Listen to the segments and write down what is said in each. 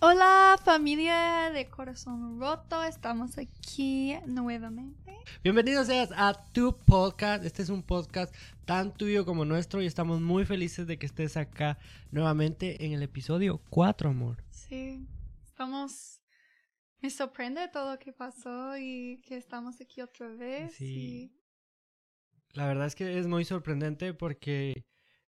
Hola familia de corazón roto, estamos aquí nuevamente. Bienvenidos seas a tu podcast. Este es un podcast tan tuyo como nuestro y estamos muy felices de que estés acá nuevamente en el episodio 4, amor. Sí, estamos... Me sorprende todo lo que pasó y que estamos aquí otra vez. Sí. La verdad es que es muy sorprendente porque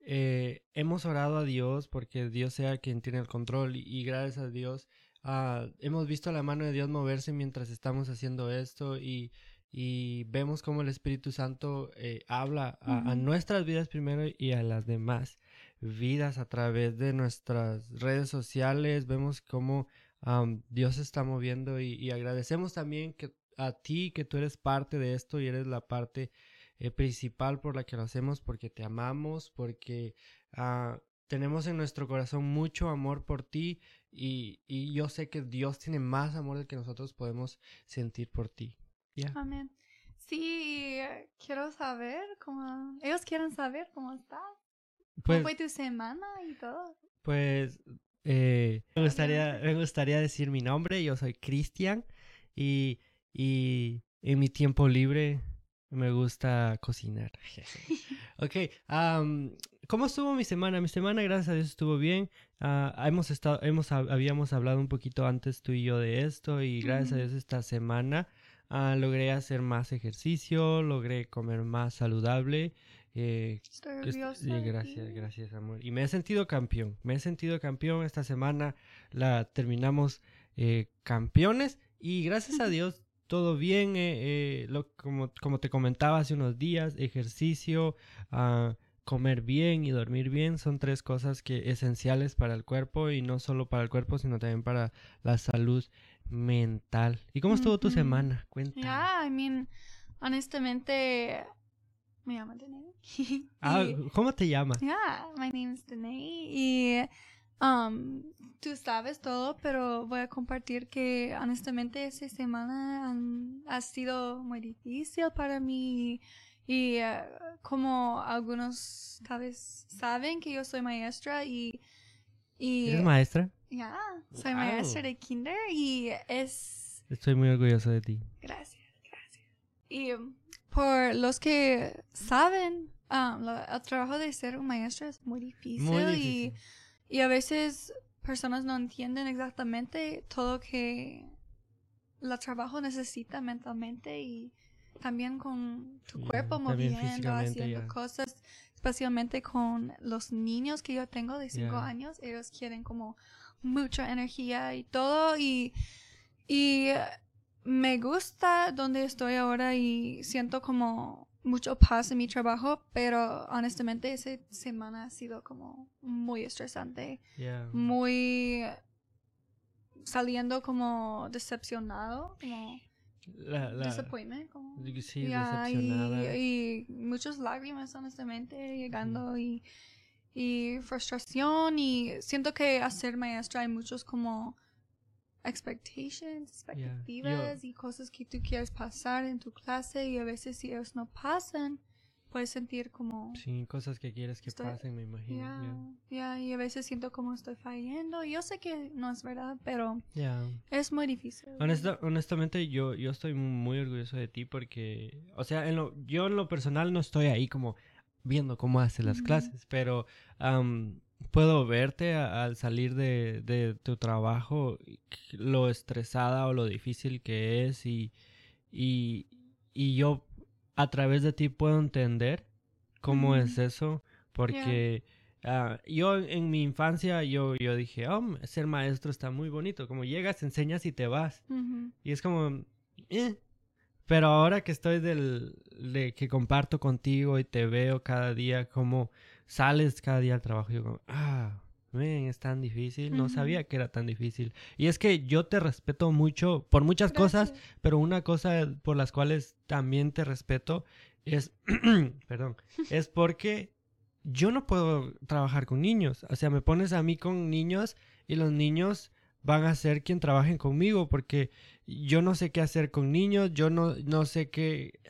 eh, hemos orado a Dios porque Dios sea quien tiene el control y, gracias a Dios ah, hemos visto la mano de Dios moverse mientras estamos haciendo esto y, vemos cómo el Espíritu Santo eh, habla a, nuestras vidas primero y a las demás vidas a través de nuestras redes sociales. Vemos cómo Dios se está moviendo y, y agradecemos también que a ti que tú eres parte de esto y eres la parte eh, principal por la que lo hacemos, porque te amamos, porque ah, tenemos en nuestro corazón mucho amor por ti y, yo sé que Dios tiene más amor del que nosotros podemos sentir por ti. Amén. Sí, quiero saber cómo... Ellos quieren saber cómo estás. ¿Cómo pues fue tu semana y todo? Pues eh, me, gustaría, me gustaría decir mi nombre. Yo soy Cristian y, y en mi tiempo libre me gusta cocinar. ok, ¿cómo estuvo mi semana? Mi semana, gracias a Dios, estuvo bien. Ah, hemos estado, hemos, habíamos hablado un poquito antes tú y yo de esto y gracias a Dios esta semana ah, logré hacer más ejercicio, logré comer más saludable. Eh, gracias, gracias, amor. Y me he sentido campeón. Me he sentido campeón esta semana. La terminamos eh, campeones y gracias a Dios todo bien, eh, eh, lo, como, como, te comentaba hace unos días, ejercicio, ah, comer bien y dormir bien son tres cosas que esenciales para el cuerpo y no solo para el cuerpo, sino también para la salud mental. ¿Y cómo estuvo tu semana? Cuéntame. Yeah, I mean, honestamente, me llamo Danae. ah, ¿cómo te llamas? Yeah, my name is Danae y Um, tú sabes todo, pero voy a compartir que honestamente esta semana ha sido muy difícil para mí y eh, como algunos tal vez saben que yo soy maestra y... y ¿Eres maestra? Ya, soy maestra de kinder y es... Estoy muy orgulloso de ti. Gracias, gracias. Y um, por los que saben, um, el trabajo de ser un maestra es muy difícil, muy difícil. y y a veces personas no entienden exactamente todo que el trabajo necesita mentalmente y también con tu cuerpo moviendo, haciendo cosas, especialmente con los niños que yo tengo de 5 años, ellos quieren como mucha energía y todo y, y me gusta donde estoy ahora y siento como mucho paz en mi trabajo, pero honestamente esa semana ha sido como muy estresante. Muy saliendo como decepcionado, como la, disappointment, como, sí, decepcionada. Y, muchas lágrimas honestamente llegando y, y frustración y siento que hacer maestra hay muchos como expectations, expectativas y cosas que tú quieres pasar en tu clase y a veces si ellos no pasan, puedes sentir como... Sí, cosas que quieres que pasen, me imagino. Ya, y a veces siento como estoy fallando. Yo sé que no es verdad, pero es muy difícil. honestamente, yo, yo estoy muy orgulloso de ti porque, o sea, en lo, yo en lo personal no estoy ahí como viendo cómo hace las clases, pero puedo verte al salir de, tu trabajo, lo estresada o lo difícil que es y, y, yo a través de ti puedo entender cómo es eso, porque ah, yo en mi infancia yo, yo dije, oh, ser maestro está muy bonito, como llegas, enseñas y te vas. Y es como, eh. Pero ahora que estoy del, de que comparto contigo y te veo cada día como sales cada día al trabajo y yo como, ah, ven, es tan difícil, no sabía que era tan difícil. Y es que yo te respeto mucho por muchas cosas, pero una cosa por las cuales también te respeto es, perdón, es porque yo no puedo trabajar con niños. O sea, me pones a mí con niños y los niños van a ser quien trabajen conmigo porque yo no sé qué hacer con niños, yo no, no sé qué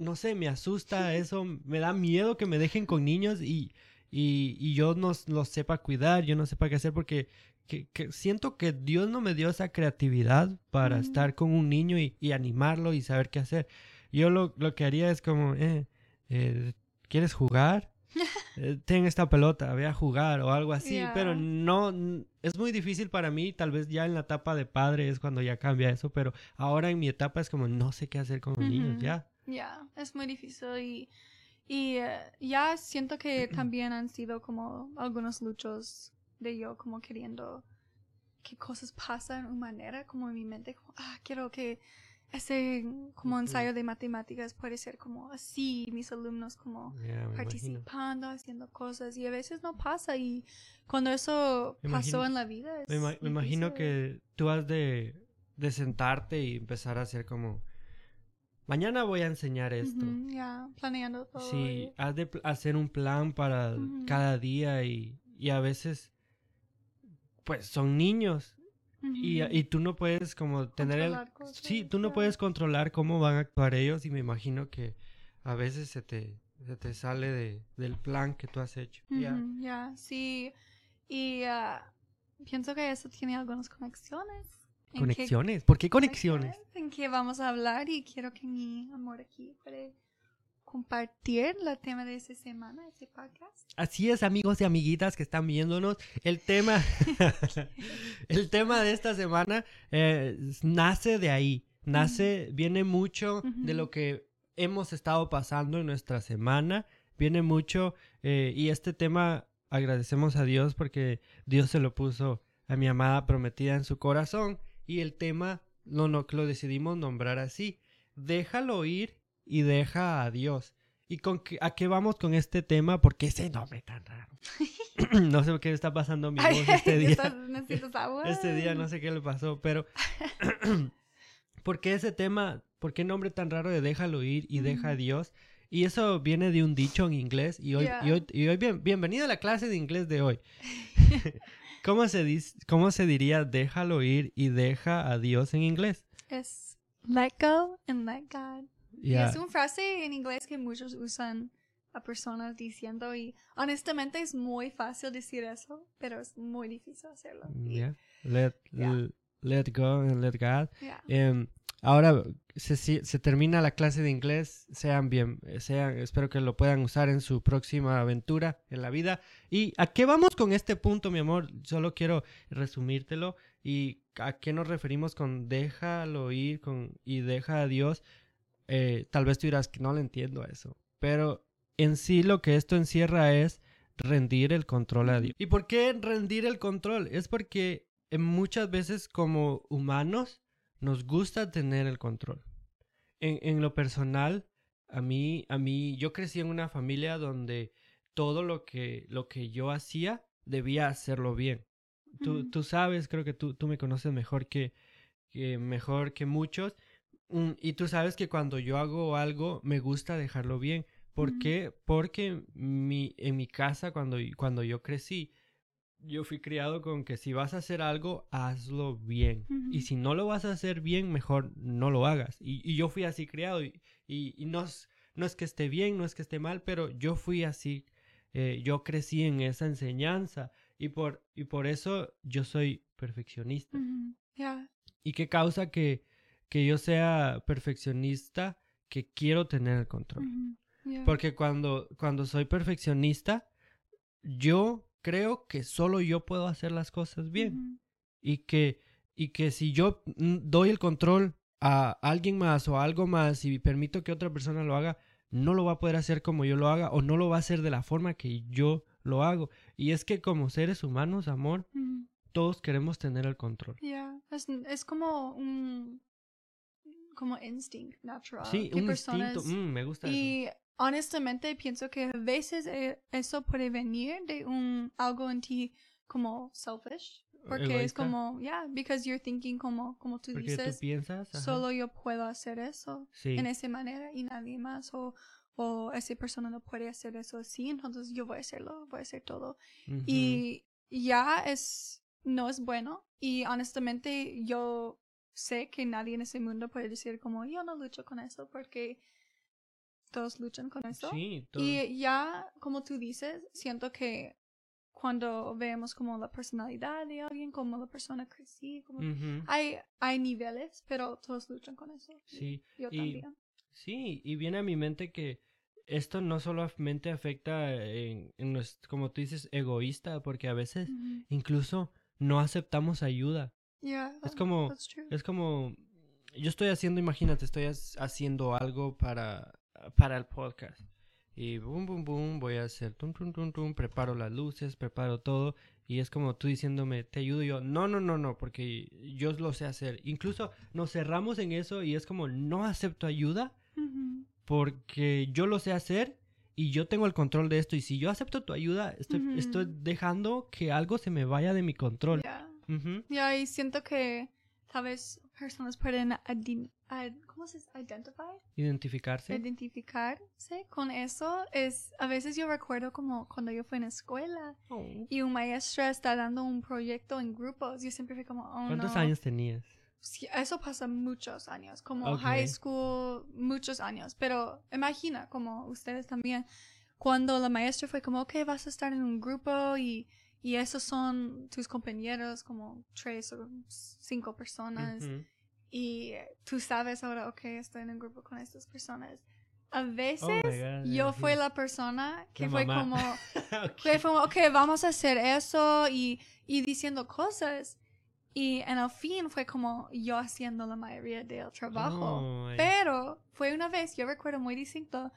no sé, me asusta eso, me da miedo que me dejen con niños y, y, yo no los sepa cuidar, yo no sepa qué hacer porque que, que, siento que Dios no me dio esa creatividad para estar con un niño y, y, animarlo y saber qué hacer. Yo lo, lo que haría es como, eh, eh ¿quieres jugar? Eh, ten esta pelota, ve a jugar o algo así, pero no, es muy difícil para mí, tal vez ya en la etapa de padre es cuando ya cambia eso, pero ahora en mi etapa es como no sé qué hacer con los niños, ya. Ya, es muy difícil y, y eh, ya siento que también han sido como algunos luchos de yo como queriendo que cosas pasan de una manera como en mi mente, como, ah, quiero que ese como ensayo de matemáticas puede ser como así, mis alumnos como participando, haciendo cosas y a veces no pasa y cuando eso pasó en la vida... me, imagino que tú has de, de, sentarte y empezar a hacer como... Mañana voy a enseñar esto. ya, planeando todo. Sí, has de hacer un plan para cada día y, y a veces pues son niños y, y, tú no puedes como tener el... Sí, tú no puedes controlar cómo van a actuar ellos y me imagino que a veces se te, se te sale de, del plan que tú has hecho. Ya, sí. Y uh, pienso que eso tiene algunas conexiones. ¿Conexiones? ¿Por qué conexiones? En que vamos a hablar y quiero que mi amor aquí puede compartir el tema de esta semana, ese podcast. Así es, amigos y amiguitas que están viéndonos. El tema, el tema de esta semana eh, nace de ahí. Nace, viene mucho de lo que hemos estado pasando en nuestra semana. Viene mucho, eh, y este tema agradecemos a Dios porque Dios se lo puso a mi amada prometida en su corazón. Y el tema no, no, lo decidimos nombrar así. Déjalo ir y deja a Dios. ¿Y con a qué vamos con este tema? Porque ese nombre tan raro. no sé qué está pasando a mi voz este día. este día no sé qué le pasó, pero ¿por qué ese tema? ¿Por qué nombre tan raro de déjalo ir y deja a Dios? Y eso viene de un dicho en inglés y hoy, y hoy, y hoy bien, bienvenido a la clase de inglés de hoy. ¿Cómo se, dice, ¿Cómo se diría déjalo ir y deja a Dios en inglés? Es let go and let God. Y es una frase en inglés que muchos usan a personas diciendo y honestamente es muy fácil decir eso, pero es muy difícil hacerlo. Yeah. Let, let go and let God. Em, ahora se, termina la clase de inglés, sean bien, sean, espero que lo puedan usar en su próxima aventura en la vida. ¿Y a qué vamos con este punto, mi amor? Solo quiero resumírtelo. ¿Y a qué nos referimos con déjalo ir con, y deja a Dios? Eh, tal vez tú dirás que no le entiendo a eso, pero en sí lo que esto encierra es rendir el control a Dios. ¿Y por qué rendir el control? Es porque muchas veces como humanos nos gusta tener el control. En, lo personal, a mí, a mí, yo crecí en una familia donde todo lo que, lo que yo hacía debía hacerlo bien. Tú, tú sabes, creo que tú, tú me conoces mejor que, que mejor que muchos Mm, y tú sabes que cuando yo hago algo, me gusta dejarlo bien. ¿Por qué? Porque mi, en mi casa, cuando, cuando yo crecí, yo fui criado con que si vas a hacer algo, hazlo bien. Y si no lo vas a hacer bien, mejor no lo hagas. Y, yo fui así criado. Y, y, no, es, no es que esté bien, no es que esté mal, pero yo fui así. Eh, yo crecí en esa enseñanza. Y por, y por eso yo soy perfeccionista. ¿Y qué causa que que yo sea perfeccionista, que quiero tener el control. Porque cuando, cuando soy perfeccionista, yo creo que solo yo puedo hacer las cosas bien. Y que, y que si yo doy el control a alguien más o a algo más y permito que otra persona lo haga, no lo va a poder hacer como yo lo haga o no lo va a hacer de la forma que yo lo hago. Y es que como seres humanos, amor, todos queremos tener el control. Ya, es, es, como un, como instinct natural. Sí, un instinto. Mm, me gusta y honestamente pienso que a veces eh, eso puede venir de un algo en ti como selfish. Porque es como, yeah, because you're thinking como, como tú dices, piensas, solo yo puedo hacer eso en esa manera y nadie más. O, o esa persona no puede hacer eso así, entonces yo voy a hacerlo, voy a hacer todo. Y ya es, no es bueno. Y honestamente yo sé que nadie en ese mundo puede decir como yo no lucho con eso porque todos luchan con eso. Sí, Y ya, como tú dices, siento que cuando vemos como la personalidad de alguien, como la persona crecí, como hay, hay niveles, pero todos luchan con eso. Sí. Yo también. Sí, y viene a mi mente que esto no solamente afecta en, en como tú dices, egoísta, porque a veces incluso no aceptamos ayuda. Es como, es como, yo estoy haciendo, imagínate, estoy haciendo algo para, para el podcast. Y boom, boom, boom, voy a hacer tum, tum, tum, tum, preparo las luces, preparo todo. Y es como tú diciéndome, te ayudo yo. No, no, no, no, porque yo lo sé hacer. Incluso nos cerramos en eso y es como, no acepto ayuda porque yo lo sé hacer y yo tengo el control de esto. Y si yo acepto tu ayuda, estoy, estoy dejando que algo se me vaya de mi control. Ya, y siento que tal vez personas pueden ¿cómo se identify? Identificarse. Identificarse con eso es, a veces yo recuerdo como cuando yo fui en escuela oh. y un maestro está dando un proyecto en grupos, yo siempre fui como, oh ¿Cuántos años tenías? eso pasa muchos años, como high school, muchos años, pero imagina, como ustedes también, cuando la maestra fue como, ok, vas a estar en un grupo y, y esos son tus compañeros, como tres o cinco personas y tú sabes ahora, ok, estoy en un grupo con estas personas. A veces oh yo fui la persona que fue como, okay. fue como, ok, vamos a hacer eso y, y diciendo cosas. Y en el fin fue como yo haciendo la mayoría del trabajo. Oh, Pero fue una vez, yo recuerdo muy distinto,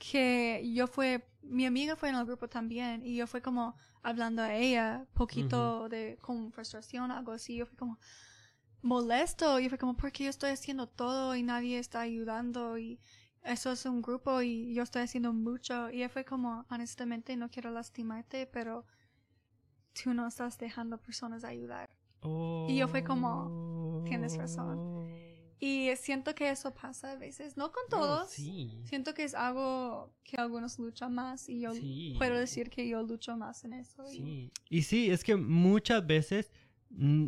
que yo fue, mi amiga fue en el grupo también y yo fue como hablando a ella, poquito de con frustración, algo así. Yo fui como, molesto y fue como, porque yo estoy haciendo todo y nadie está ayudando y eso es un grupo y yo estoy haciendo mucho y fue como, honestamente, no quiero lastimarte, pero tú no estás dejando personas ayudar. Y yo fue como, tienes razón. Y siento que eso pasa a veces, no con todos. Siento que es algo que algunos luchan más y yo puedo decir que yo lucho más en eso. Sí. y sí, es que muchas veces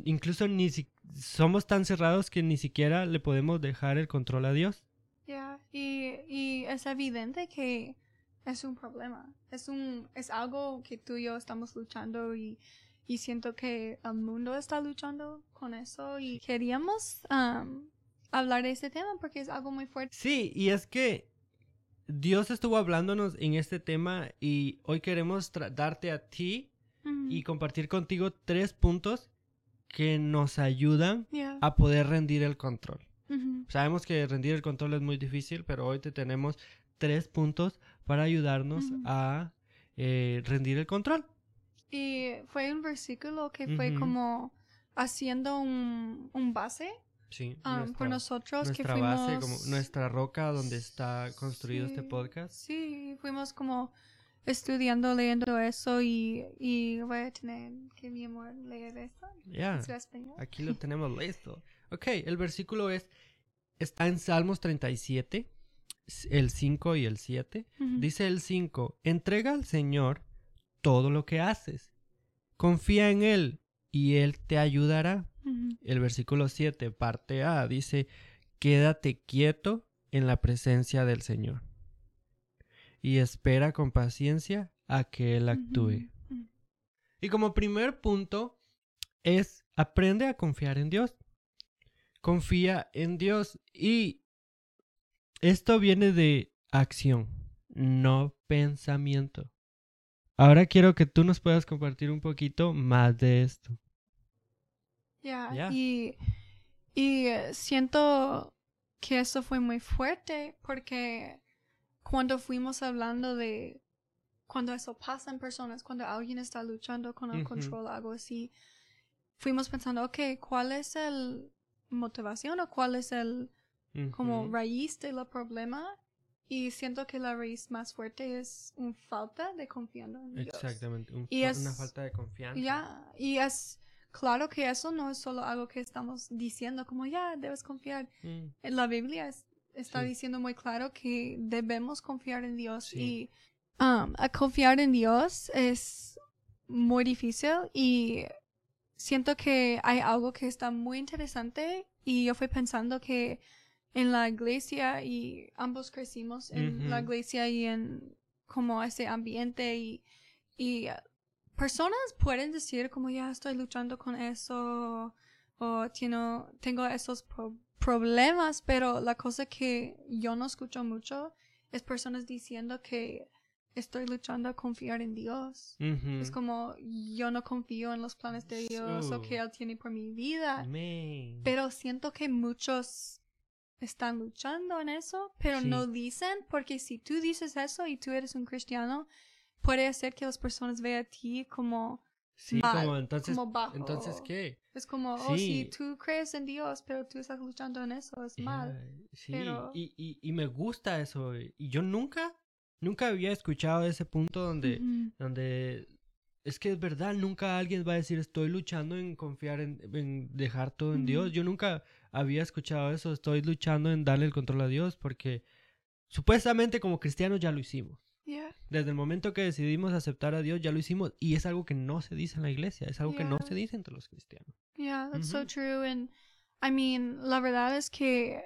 incluso ni si somos tan cerrados que ni siquiera le podemos dejar el control a Dios. Ya, y, y es evidente que es un problema. Es un es algo que tú y yo estamos luchando y, y siento que el mundo está luchando con eso y queríamos um, hablar de este tema porque es algo muy fuerte. Sí, y es que Dios estuvo hablándonos en este tema y hoy queremos darte a ti y compartir contigo tres puntos que nos ayudan a poder rendir el control. Sabemos que rendir el control es muy difícil, pero hoy te tenemos tres puntos para ayudarnos a eh, rendir el control. Y fue un versículo que fue como haciendo un, base Sí, um, por nosotros nuestra que fuimos... base, como nuestra roca donde está construido este podcast. Sí, fuimos como estudiando, leyendo eso y, y voy a tener que mi amor leer eso. Ya, aquí lo tenemos listo. Ok, el versículo es, está en Salmos 37, el 5 y el 7. Dice el 5, entrega al Señor todo lo que haces. Confía en Él y Él te ayudará. El versículo 7, parte A, dice, quédate quieto en la presencia del Señor y espera con paciencia a que Él actúe. Y como primer punto es aprende a confiar en Dios. Confía en Dios y esto viene de acción, no pensamiento. Ahora quiero que tú nos puedas compartir un poquito más de esto. Ya, y, y siento que eso fue muy fuerte porque cuando fuimos hablando de cuando eso pasa en personas, cuando alguien está luchando con el control, algo así, fuimos pensando, ok, ¿cuál es el motivación o cuál es el como raíz del problema? Y siento que la raíz más fuerte es una falta de confianza en Dios. Exactamente, una falta de confianza. Ya, y es claro que eso no es solo algo que estamos diciendo como ya debes confiar. Mm. En la Biblia es está diciendo muy claro que debemos confiar en Dios y um, a confiar en Dios es muy difícil y siento que hay algo que está muy interesante y yo fui pensando que en la iglesia y ambos crecimos en la iglesia y en como ese ambiente y, y personas pueden decir como ya estoy luchando con eso o tengo esos problemas, pero la cosa que yo no escucho mucho es personas diciendo que estoy luchando a confiar en Dios. Es como yo no confío en los planes de Dios o que Él tiene por mi vida. Pero siento que muchos están luchando en eso, pero no dicen, porque si tú dices eso y tú eres un cristiano, puede hacer que las personas vean a ti como Sí, como entonces, entonces ¿qué? Es como, oh, si tú crees en Dios, pero tú estás luchando en eso, es mal. Sí, y, y, y, me gusta eso. Y yo nunca, nunca había escuchado ese punto donde, donde es que es verdad, nunca alguien va a decir estoy luchando en confiar en, en dejar todo en Dios. Yo nunca había escuchado eso, estoy luchando en darle el control a Dios porque supuestamente como cristianos ya lo hicimos. Desde el momento que decidimos aceptar a Dios, ya lo hicimos. Y es algo que no se dice en la iglesia. Es algo que no se dice entre los cristianos. Yeah, that's so true. And I mean, la verdad es que,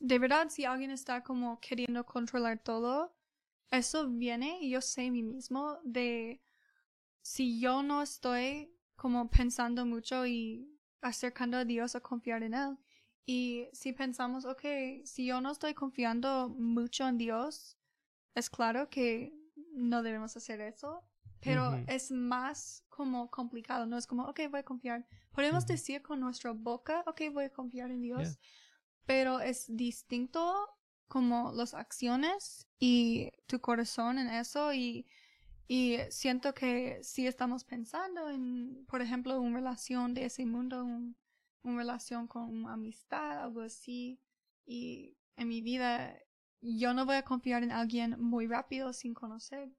de verdad, si alguien está como queriendo controlar todo, eso viene, yo sé mí mismo, de si yo no estoy como pensando mucho y acercando a Dios a confiar en Él. Y si pensamos, ok, si yo no estoy confiando mucho en Dios, es claro que no debemos hacer eso, pero es más como complicado, no es como, ok, voy a confiar. Podemos decir con nuestra boca, ok, voy a confiar en Dios, pero es distinto como las acciones y tu corazón en eso y, y siento que si estamos pensando en, por ejemplo, una relación de ese mundo, una relación con amistad, algo así, y en mi vida yo no voy a confiar en alguien muy rápido sin conocer.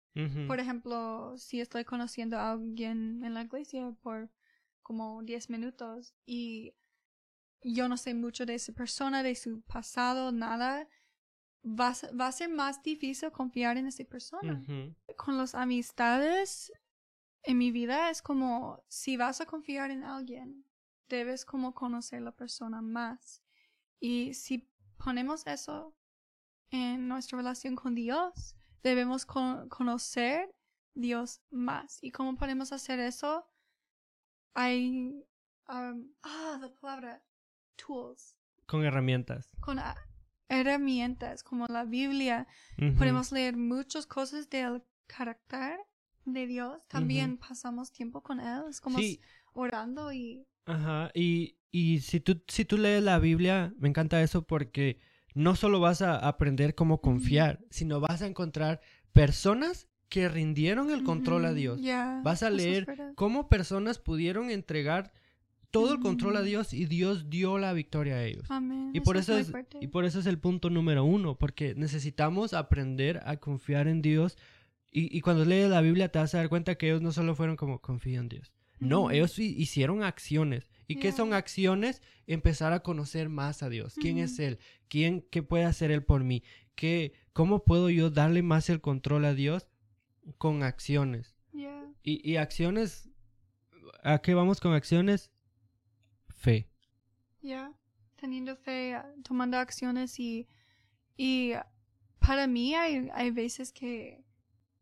Por ejemplo, si estoy conociendo a alguien en la iglesia por como 10 minutos y yo no sé mucho de esa persona, de su pasado, nada, va, va a ser más difícil confiar en esa persona. Con las amistades en mi vida es como si vas a confiar en alguien, debes como conocer la persona más. Y si ponemos eso en nuestra relación con Dios. Debemos conocer Dios más. ¿Y cómo podemos hacer eso? Hay, um, ah, la palabra, tools. Con herramientas. Con herramientas, como la Biblia. Podemos leer muchas cosas del carácter de Dios. También pasamos tiempo con Él. Es como orando y... Ajá, y, y si, tú, si tú lees la Biblia, me encanta eso porque no solo vas a aprender cómo confiar, sino vas a encontrar personas que rindieron el control a Dios. vas a leer cómo personas pudieron entregar todo el control a Dios y Dios dio la victoria a ellos. Y por eso, es, y por eso es el punto número uno, porque necesitamos aprender a confiar en Dios. Y, y cuando lees la Biblia te vas a dar cuenta que ellos no solo fueron como confían en Dios. No, ellos hicieron acciones. ¿Y qué son acciones? Empezar a conocer más a Dios. ¿Quién es Él? ¿Quién, ¿Qué puede hacer Él por mí? ¿Qué, ¿Cómo puedo yo darle más el control a Dios? Con acciones. Y, y acciones, ¿a qué vamos con acciones? Fe. Ya, teniendo fe, tomando acciones y, y para mí hay, hay veces que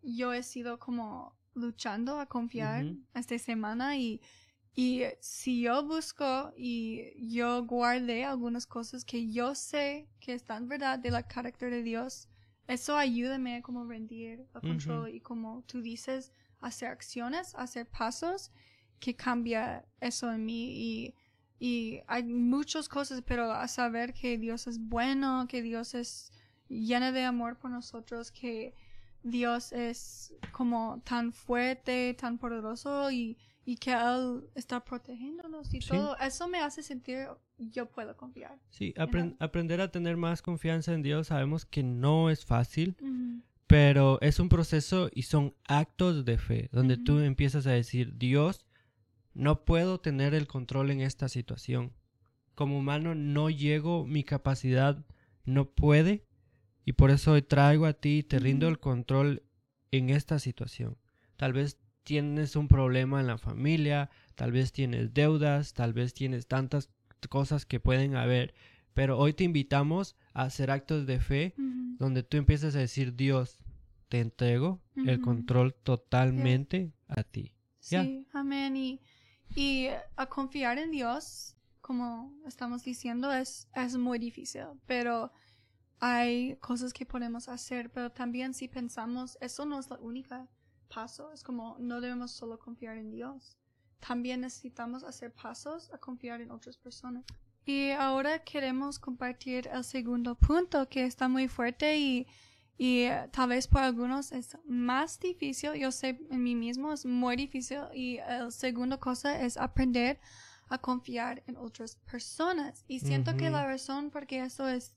yo he sido como luchando a confiar esta semana y y si yo busco y yo guardé algunas cosas que yo sé que están verdad de la carácter de Dios, eso ayúdame a como rendir el control y como tú dices, hacer acciones, hacer pasos que cambia eso en mí. Y, y hay muchas cosas, pero a saber que Dios es bueno, que Dios es lleno de amor por nosotros, que Dios es como tan fuerte, tan poderoso y y que Él está protegiéndonos y todo, eso me hace sentir yo puedo confiar. Sí, aprender a tener más confianza en Dios, sabemos que no es fácil, pero es un proceso y son actos de fe, donde tú empiezas a decir, Dios, no puedo tener el control en esta situación. Como humano no llego, mi capacidad no puede, y por eso hoy traigo a ti y te rindo el control en esta situación. Tal vez tienes un problema en la familia, tal vez tienes deudas, tal vez tienes tantas cosas que pueden haber, pero hoy te invitamos a hacer actos de fe donde tú empiezas a decir, Dios, te entrego el control totalmente a ti. Sí, amén. Y, y a confiar en Dios, como estamos diciendo, es, es muy difícil, pero hay cosas que podemos hacer, pero también si pensamos, eso no es la única paso, es como no debemos solo confiar en Dios, también necesitamos hacer pasos a confiar en otras personas. Y ahora queremos compartir el segundo punto que está muy fuerte y, y tal vez para algunos es más difícil, yo sé en mí mismo es muy difícil y el segundo cosa es aprender a confiar en otras personas. Y siento que la razón por qué eso es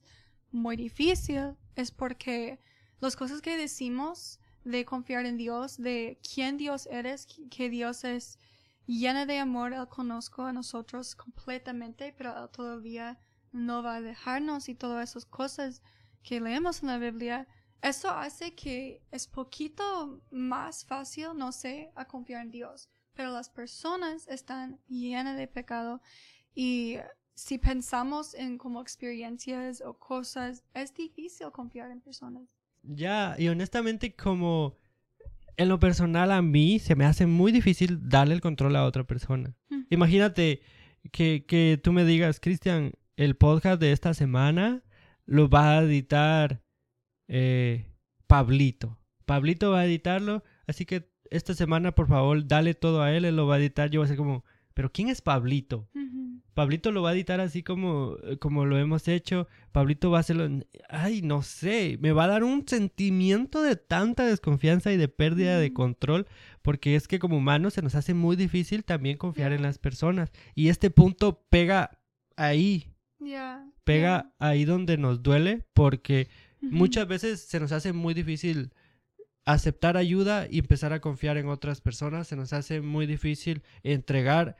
muy difícil es porque las cosas que decimos de confiar en Dios, de quién Dios eres, que Dios es llena de amor, Él conozco a nosotros completamente, pero Él todavía no va a dejarnos y todas esas cosas que leemos en la Biblia, eso hace que es poquito más fácil, no sé, a confiar en Dios, pero las personas están llenas de pecado y si pensamos en como experiencias o cosas, es difícil confiar en personas. Ya, y honestamente como en lo personal a mí se me hace muy difícil darle el control a otra persona. Imagínate que, que tú me digas, Cristian, el podcast de esta semana lo va a editar eh, Pablito. Pablito va a editarlo, así que esta semana por favor dale todo a él, él lo va a editar. Yo voy a ser como, pero ¿quién es Pablito? Pablito lo va a editar así como, eh, como lo hemos hecho. Pablito va a hacerlo. Ay, no sé. Me va a dar un sentimiento de tanta desconfianza y de pérdida de control. Porque es que como humanos se nos hace muy difícil también confiar en las personas. Y este punto pega ahí. Pega ahí donde nos duele. Porque muchas veces se nos hace muy difícil aceptar ayuda y empezar a confiar en otras personas. Se nos hace muy difícil entregar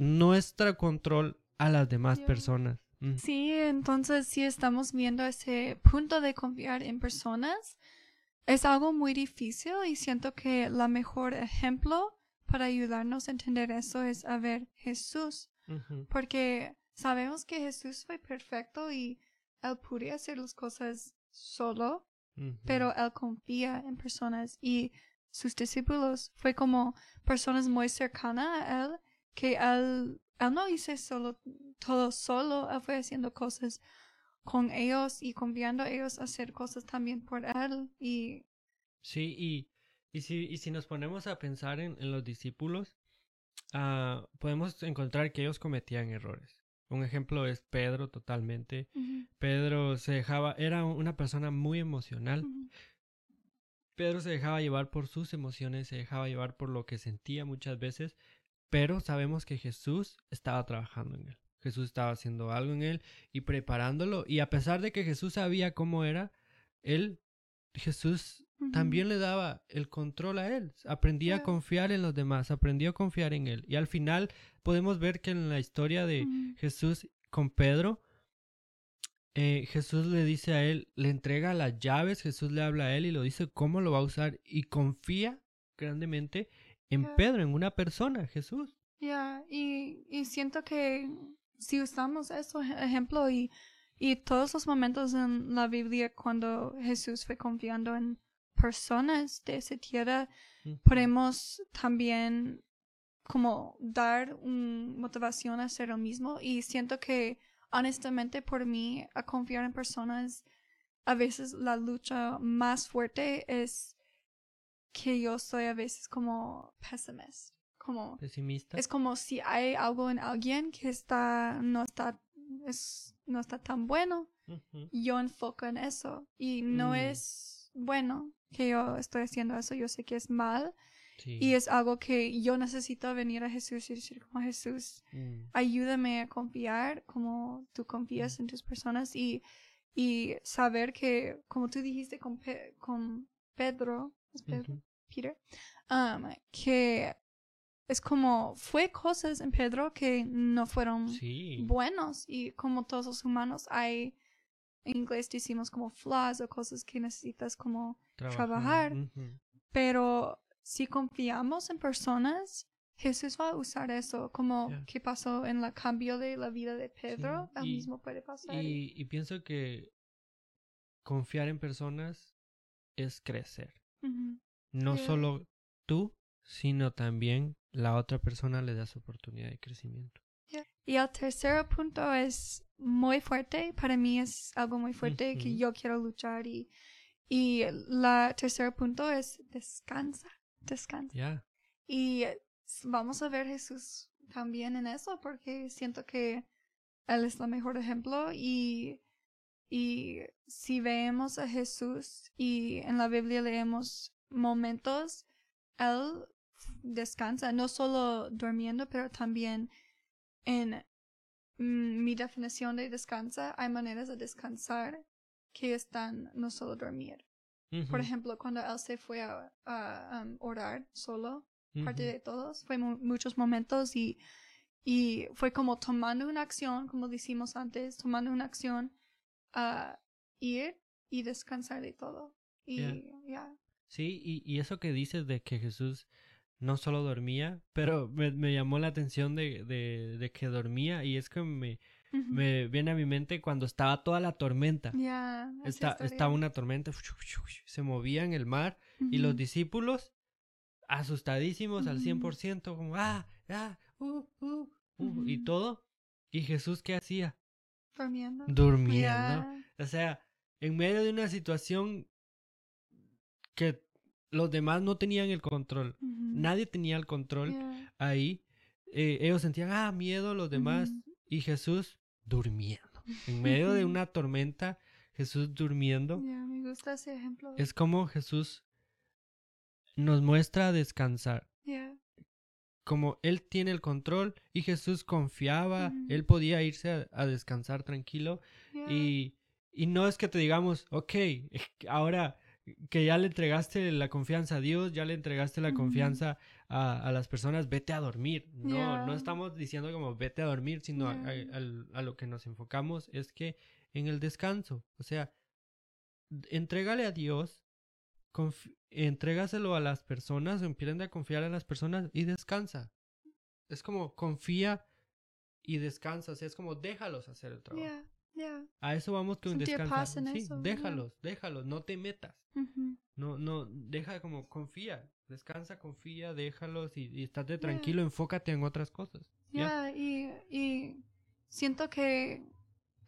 nuestro control a las demás personas. Sí, entonces si estamos viendo ese punto de confiar en personas, es algo muy difícil y siento que el mejor ejemplo para ayudarnos a entender eso es a ver Jesús, porque sabemos que Jesús fue perfecto y él podía hacer las cosas solo, pero él confía en personas y sus discípulos. Fue como personas muy cercanas a él que él, no hizo solo, todo solo, él fue haciendo cosas con ellos y confiando a ellos a hacer cosas también por él y sí y, y si y si nos ponemos a pensar en, los discípulos uh, podemos encontrar que ellos cometían errores. Un ejemplo es Pedro totalmente. Pedro se dejaba era una persona muy emocional. Pedro se dejaba llevar por sus emociones se dejaba llevar por lo que sentía muchas veces pero sabemos que Jesús estaba trabajando en él. Jesús estaba haciendo algo en él y preparándolo. Y a pesar de que Jesús sabía cómo era, él, Jesús también le daba el control a él. Aprendía a confiar en los demás, aprendió a confiar en él. Y al final podemos ver que en la historia de Jesús con Pedro, eh, Jesús le dice a él, le entrega las llaves, Jesús le habla a él y lo dice cómo lo va a usar y confía grandemente en Pedro, en una persona, Jesús. Ya, y, y, siento que si usamos eso ejemplo y, y todos los momentos en la Biblia cuando Jesús fue confiando en personas de esa tierra, podemos también como dar una motivación a hacer lo mismo y siento que honestamente por mí a confiar en personas a veces la lucha más fuerte es que yo soy a veces como pesimista, como pesimista. Es como si hay algo en alguien que está no está es no está tan bueno, yo enfoco en eso y no mm. es bueno que yo estoy haciendo eso, yo sé que es mal. Y es algo que yo necesito venir a Jesús y decir como Jesús, mm. ayúdame a confiar como tú confías mm. en tus personas y, y saber que, como tú dijiste con, con Pedro, Peter, um, que es como fue cosas en Pedro que no fueron buenos y como todos los humanos hay en inglés decimos como flaws o cosas que necesitas como trabajar, pero si confiamos en personas Jesús va a usar eso como que pasó en el cambio de la vida de Pedro, sí. mismo puede pasar. y pienso que confiar en personas es crecer. No solo tú, sino también la otra persona le das oportunidad de crecimiento. Y el tercer punto es muy fuerte. Para mí es algo muy fuerte que yo quiero luchar. Y, y la tercer punto es descansa. Descansa. Y vamos a ver Jesús también en eso porque siento que Él es el mejor ejemplo y, y si vemos a Jesús y en la Biblia leemos momentos, Él descansa, no solo durmiendo, pero también en mm, mi definición de descansa, hay maneras de descansar que están no solo dormir. Por ejemplo, cuando Él se fue a, a, um, orar solo, parte de todos. Fue mu- muchos momentos y, y fue como tomando una acción, como decimos antes, tomando una acción a ir y descansar de todo. Y Yeah. ya. Sí, y, y eso que dices de que Jesús no solo dormía, pero me, me llamó la atención de, de, de que dormía y es que me, me viene a mi mente cuando estaba toda la tormenta. Está, estaba una tormenta, se movía en el mar y los discípulos asustadísimos al Ujú. 100%, como, ah, ah, uh, uh, uh", y todo. ¿Y Jesús qué hacía? Durmiendo. Durmiendo. O sea, en medio de una situación que los demás no tenían el control, nadie tenía el control ahí, eh, ellos sentían, ah, miedo, los demás, y Jesús durmiendo. En medio de una tormenta, Jesús durmiendo. Me gusta ese ejemplo. Es como Jesús nos muestra descansar. Como Él tiene el control y Jesús confiaba. Él podía irse a, a descansar tranquilo. Y, y no es que te digamos, ok, ahora que ya le entregaste la confianza a Dios, ya le entregaste la confianza a, a las personas, vete a dormir. No, no estamos diciendo como vete a dormir, sino a, a- lo que nos enfocamos es que en el descanso, o sea, entrégale a Dios, entrégaselo a las personas, empiecen a confiar en las personas y descansa. Es como confía y descansa, o sea, es como déjalos hacer el trabajo. A eso vamos con descansar. sí, eso, déjalos, déjalos, no te metas. No, no, deja como confía, descansa, confía, déjalos y, y estate tranquilo, enfócate en otras cosas. Ya, y, y siento que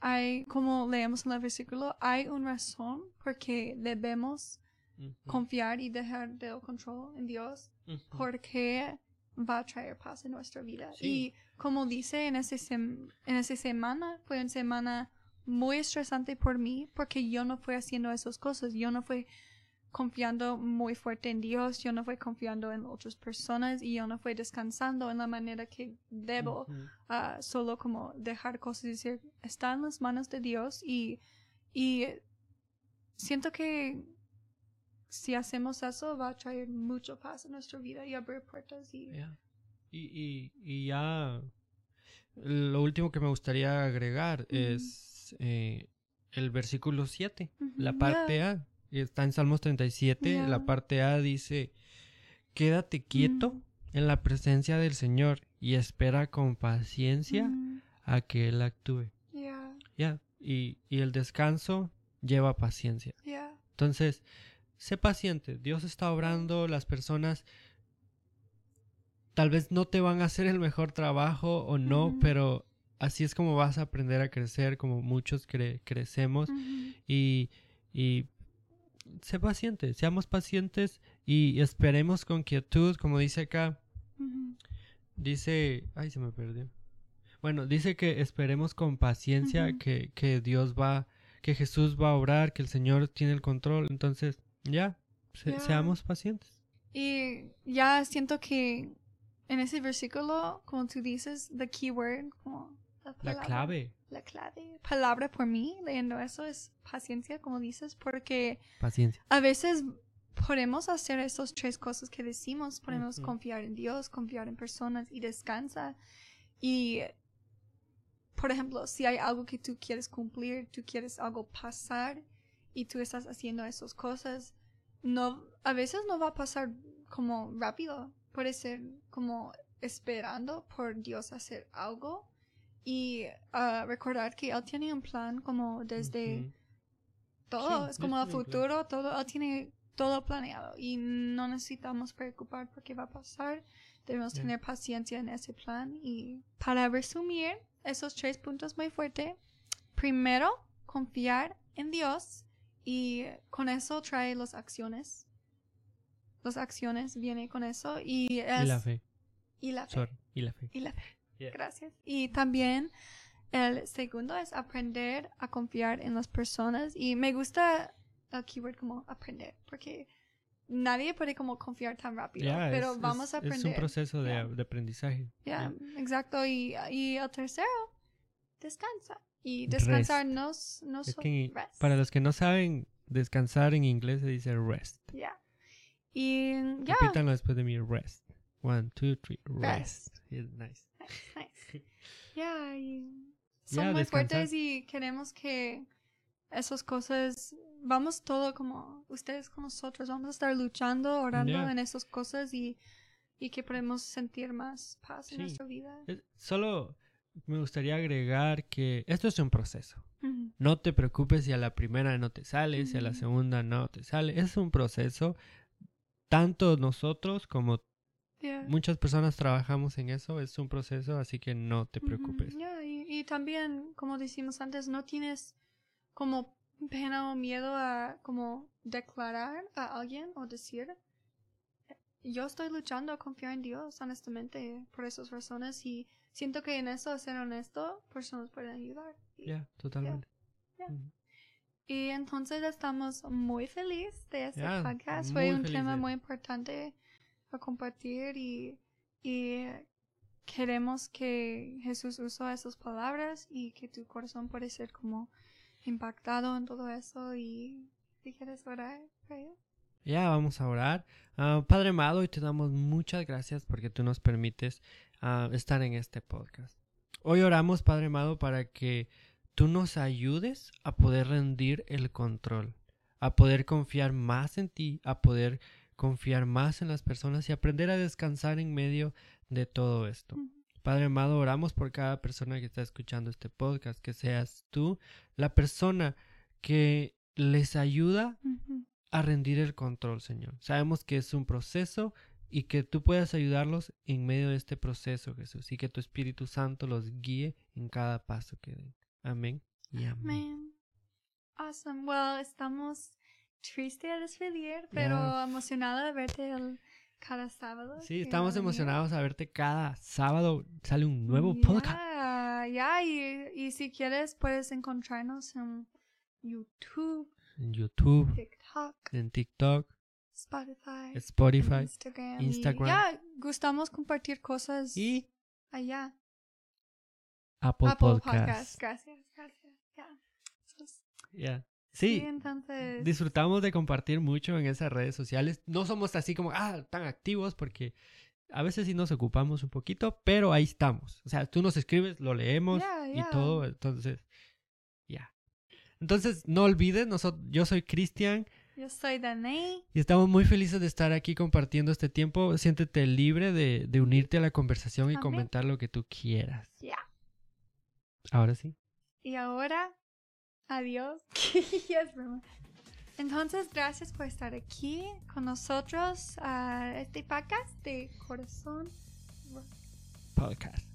hay, como leemos en el versículo, hay una razón porque debemos Confiar y dejar del control en Dios porque va a traer paz en nuestra vida. Sí. Y como dice en, ese sem- en esa semana, fue una semana muy estresante por mí porque yo no fui haciendo esas cosas, yo no fui confiando muy fuerte en Dios, yo no fui confiando en otras personas y yo no fui descansando en la manera que debo ah, solo como dejar cosas y decir, está en las manos de Dios y, y siento que si hacemos eso va a traer mucho paz en nuestra vida y abrir puertas y Ya. Y, y, y ya lo último que me gustaría agregar es eh, el versículo 7, Ujú, la parte. A. Está en Salmos 37, Ya. la parte A dice, quédate quieto en la presencia del Señor y espera con paciencia a que Él actúe. ya, y, y el descanso lleva paciencia. Entonces, sé paciente. Dios está obrando, las personas tal vez no te van a hacer el mejor trabajo o no, pero así es como vas a aprender a crecer, como muchos cre- crecemos. Y, y sé paciente, seamos pacientes y esperemos con quietud, como dice acá, dice, ay, se me perdió. Bueno, dice que esperemos con paciencia que, que Dios va, que Jesús va a obrar, que el Señor tiene el control. Entonces, ya, se- seamos pacientes. Y ya siento que en ese versículo, como tú dices, the keyword, como la, La palabra- clave, la clave, palabra por mí, leyendo eso es paciencia, como dices, porque paciencia. a veces podemos hacer esas tres cosas que decimos, podemos Ujú. confiar en Dios, confiar en personas y descansa. Y, por ejemplo, si hay algo que tú quieres cumplir, tú quieres algo pasar y tú estás haciendo esas cosas, no, a veces no va a pasar como rápido, puede ser como esperando por Dios hacer algo y ah, recordar que Él tiene un plan como desde todo, es como el futuro, todo, él tiene todo planeado y no necesitamos preocupar por qué va a pasar. Debemos tener paciencia en ese plan y para resumir esos tres puntos muy fuertes, primero, confiar en Dios y con eso trae las acciones. Las acciones vienen con eso y es... Y la fe. Y la fe. Sorry, y la fe. Y la fe. Gracias. Y también el segundo es aprender a confiar en las personas y me gusta el keyword como aprender porque nadie puede como confiar tan rápido, pero vamos a aprender. Es un proceso de, aprendizaje. Ya, exacto. Y, y el tercero, descansa. Y descansar no, no rest. Para los que no saben, descansar en inglés se dice rest. Ya. Y ya. Repítanlo después de mí, rest. One, two, three, rest. nice. Nice, nice. Ya, y son muy fuertes y queremos que esas cosas, vamos todo como ustedes con nosotros, vamos a estar luchando, orando en esas cosas y, y que podemos sentir más paz en nuestra vida. Solo me gustaría agregar que esto es un proceso. No te preocupes si a la primera no te sale, si a la segunda no te sale. Es un proceso. Tanto nosotros como muchas personas trabajamos en eso. Es un proceso, así que no te preocupes. y, y, también, como decimos antes, no tienes como pena o miedo a como declarar a alguien o decir yo estoy luchando a confiar en Dios honestamente por esas razones y siento que en eso, ser honesto, personas pueden ayudar. Ya, totalmente. Y entonces estamos muy felices de este podcast. Fue un tema muy importante a compartir y, y queremos que Jesús usó esas palabras y que tu corazón puede ser como impactado en todo eso y si quieres orar Ya, vamos a orar. Ah, Padre amado, y te damos muchas gracias porque tú nos permites estar en este podcast. Hoy oramos, Padre amado, para que tú nos ayudes a poder rendir el control, a poder confiar más en ti, a poder confiar más en las personas y aprender a descansar en medio de todo esto. Padre amado, oramos por cada persona que está escuchando este podcast, que seas tú la persona que les ayuda a rendir el control, Señor. Sabemos que es un proceso y que tú puedas ayudarlos en medio de este proceso, Jesús, y que tu Espíritu Santo los guíe en cada paso que den. Amén y amén. Awesome. Well, estamos tristes de despedir, pero emocionada de verte el, cada sábado. Sí, estamos emocionados a verte cada sábado. Sale un nuevo podcast. Ya, y, y si quieres puedes encontrarnos en YouTube. En YouTube. TikTok. En TikTok. Spotify, Spotify, Instagram. ya, gustamos compartir cosas y allá. Apple, Podcast. Gracias, gracias. Ya. Sí, entonces... disfrutamos de compartir mucho en esas redes sociales. No somos así como, ah, tan activos porque a veces sí nos ocupamos un poquito, pero ahí estamos. O sea, tú nos escribes, lo leemos y todo, entonces, ya. Entonces, no olvides, nosotros, yo soy Cristian. Yo soy Danae. Y estamos muy felices de estar aquí compartiendo este tiempo. Siéntete libre de, de unirte a la conversación y comentar lo que tú quieras. Ya. Ahora sí. Y ahora, adiós. Entonces, gracias por estar aquí con nosotros a este podcast de Corazón Podcast.